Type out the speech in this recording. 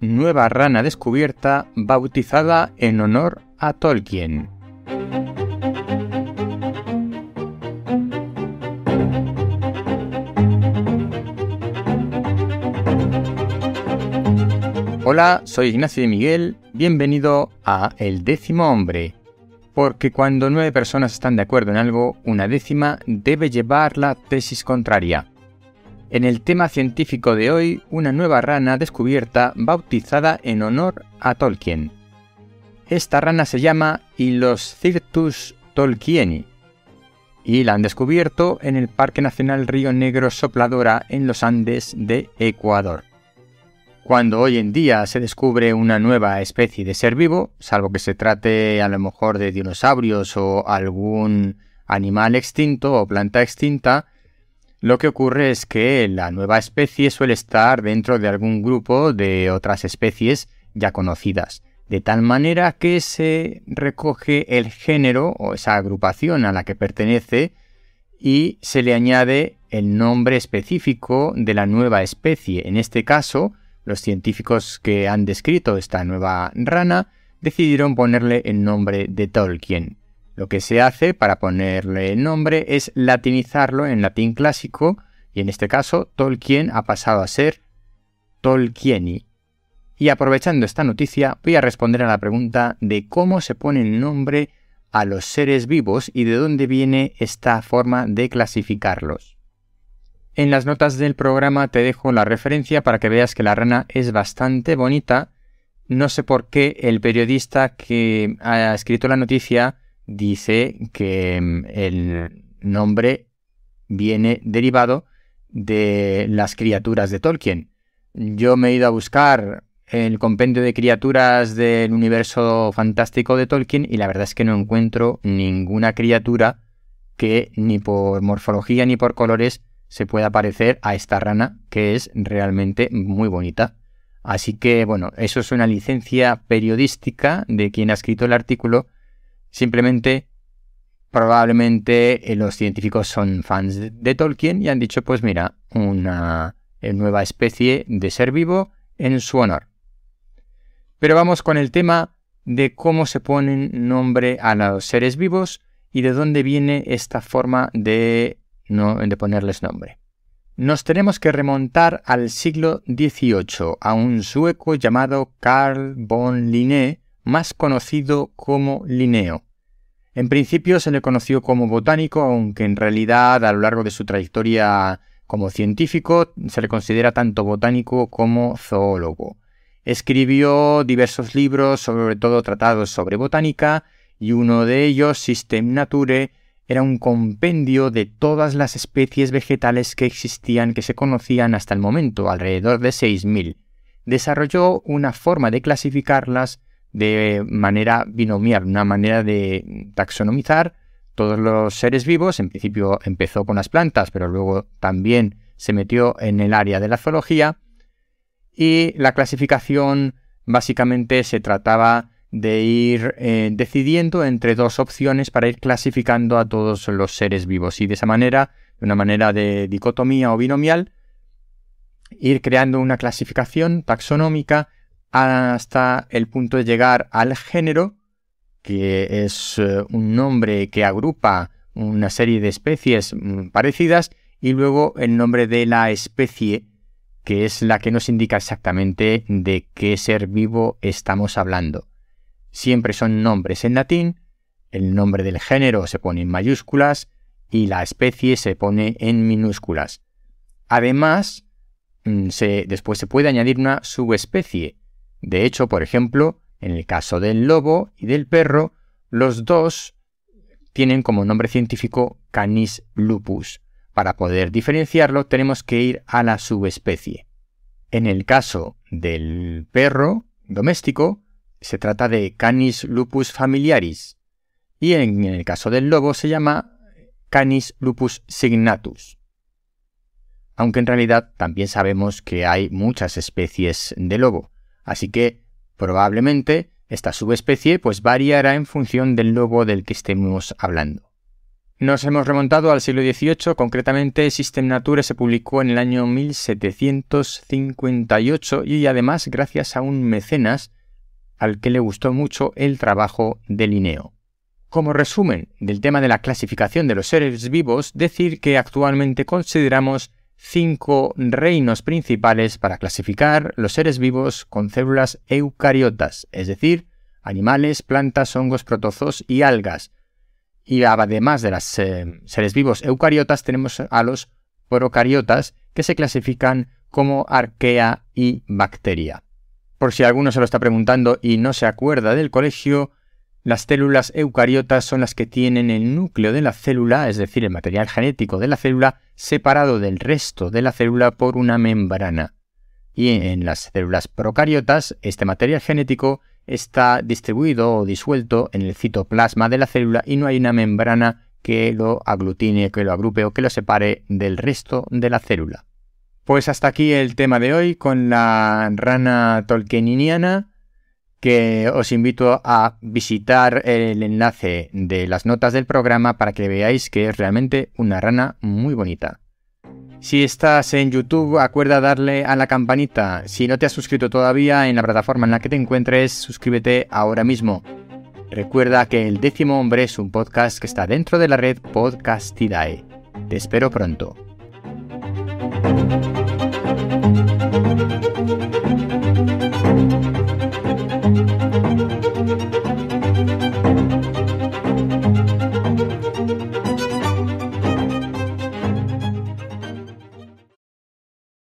nueva rana descubierta bautizada en honor a Tolkien. Hola, soy Ignacio de Miguel, bienvenido a El décimo hombre. Porque cuando nueve personas están de acuerdo en algo, una décima debe llevar la tesis contraria. En el tema científico de hoy, una nueva rana descubierta bautizada en honor a Tolkien. Esta rana se llama Hiloscirtus tolkieni y la han descubierto en el Parque Nacional Río Negro Sopladora en los Andes de Ecuador. Cuando hoy en día se descubre una nueva especie de ser vivo, salvo que se trate a lo mejor de dinosaurios o algún animal extinto o planta extinta, lo que ocurre es que la nueva especie suele estar dentro de algún grupo de otras especies ya conocidas, de tal manera que se recoge el género o esa agrupación a la que pertenece y se le añade el nombre específico de la nueva especie. En este caso, los científicos que han descrito esta nueva rana decidieron ponerle el nombre de Tolkien. Lo que se hace para ponerle nombre es latinizarlo en latín clásico y en este caso Tolkien ha pasado a ser Tolkieni. Y aprovechando esta noticia voy a responder a la pregunta de cómo se pone el nombre a los seres vivos y de dónde viene esta forma de clasificarlos. En las notas del programa te dejo la referencia para que veas que la rana es bastante bonita. No sé por qué el periodista que ha escrito la noticia dice que mm, el nombre viene derivado de las criaturas de Tolkien. Yo me he ido a buscar el compendio de criaturas del universo fantástico de Tolkien y la verdad es que no encuentro ninguna criatura que ni por morfología ni por colores se pueda parecer a esta rana que es realmente muy bonita. Así que bueno, eso es una licencia periodística de quien ha escrito el artículo Simplemente, probablemente eh, los científicos son fans de, Tolkien y han dicho, pues mira, una eh, nueva especie de ser vivo en su honor. Pero vamos con el tema de cómo se ponen nombre a los seres vivos y de dónde viene esta forma de, de ponerles nombre. Nos tenemos que remontar al siglo XVIII a un sueco llamado Carl von Linné, más conocido como Linneo. En principio se le conoció como botánico, aunque en realidad a lo largo de su trayectoria como científico se le considera tanto botánico como zoólogo. Escribió diversos libros, sobre todo tratados sobre botánica, y uno de ellos, System Nature, era un compendio de todas las especies vegetales que existían que se conocían hasta el momento, alrededor de 6.000. Desarrolló una forma de clasificarlas de manera binomial, una manera de taxonomizar todos los seres vivos. En principio empezó con las plantas, pero luego también se metió en el área de la zoología. Y la clasificación básicamente se trataba de ir eh, decidiendo entre dos opciones para ir clasificando a todos los seres vivos y de esa manera, de una manera de dicotomía o binomial, ir creando una clasificación taxonómica hasta el punto de llegar al género, que es eh, un nombre que agrupa una serie de especies mm, parecidas, y luego el nombre de la especie, que es la que nos indica exactamente de qué ser vivo estamos hablando. Siempre son nombres en latín, el nombre del género se pone en mayúsculas y la especie se pone en minúsculas. Además, mm, después se puede añadir una subespecie, de hecho, por ejemplo, en el caso del lobo y del perro, los dos tienen como nombre científico Canis lupus. Para poder diferenciarlo tenemos que ir a la subespecie. En el caso del perro doméstico, se trata de Canis lupus familiaris y en el caso del lobo se llama Canis lupus signatus. Aunque en realidad también sabemos que hay muchas especies de lobo. Así que probablemente esta subespecie pues variará en función del lobo del que estemos hablando. Nos hemos remontado al siglo XVIII, concretamente System Nature se publicó en el año 1758 y además gracias a un mecenas al que le gustó mucho el trabajo de Linneo. Como resumen del tema de la clasificación de los seres vivos, decir que actualmente consideramos cinco reinos principales para clasificar los seres vivos con células eucariotas, es decir, animales, plantas, hongos, protozoos y algas, y además de los eh, seres vivos eucariotas, tenemos a los procariotas, que se clasifican como arquea y bacteria. Por si alguno se lo está preguntando y no se acuerda del colegio, las células eucariotas son las que tienen el núcleo de la célula, es decir, el material genético de la célula, separado del resto de la célula por una membrana. Y en las células procariotas, este material genético está distribuido o disuelto en el citoplasma de la célula y no hay una membrana que lo aglutine, que lo agrupe o que lo separe del resto de la célula. Pues hasta aquí el tema de hoy con la rana tolkieniniana, que os invito a visitar el enlace de las notas del programa para que veáis que es realmente una rana muy bonita. Si estás en YouTube, acuerda darle a la campanita. Si no te has suscrito todavía en la plataforma en la que te encuentres, suscríbete ahora mismo. Recuerda que El décimo hombre es un podcast que está dentro de la red Podcastidae. Te espero pronto.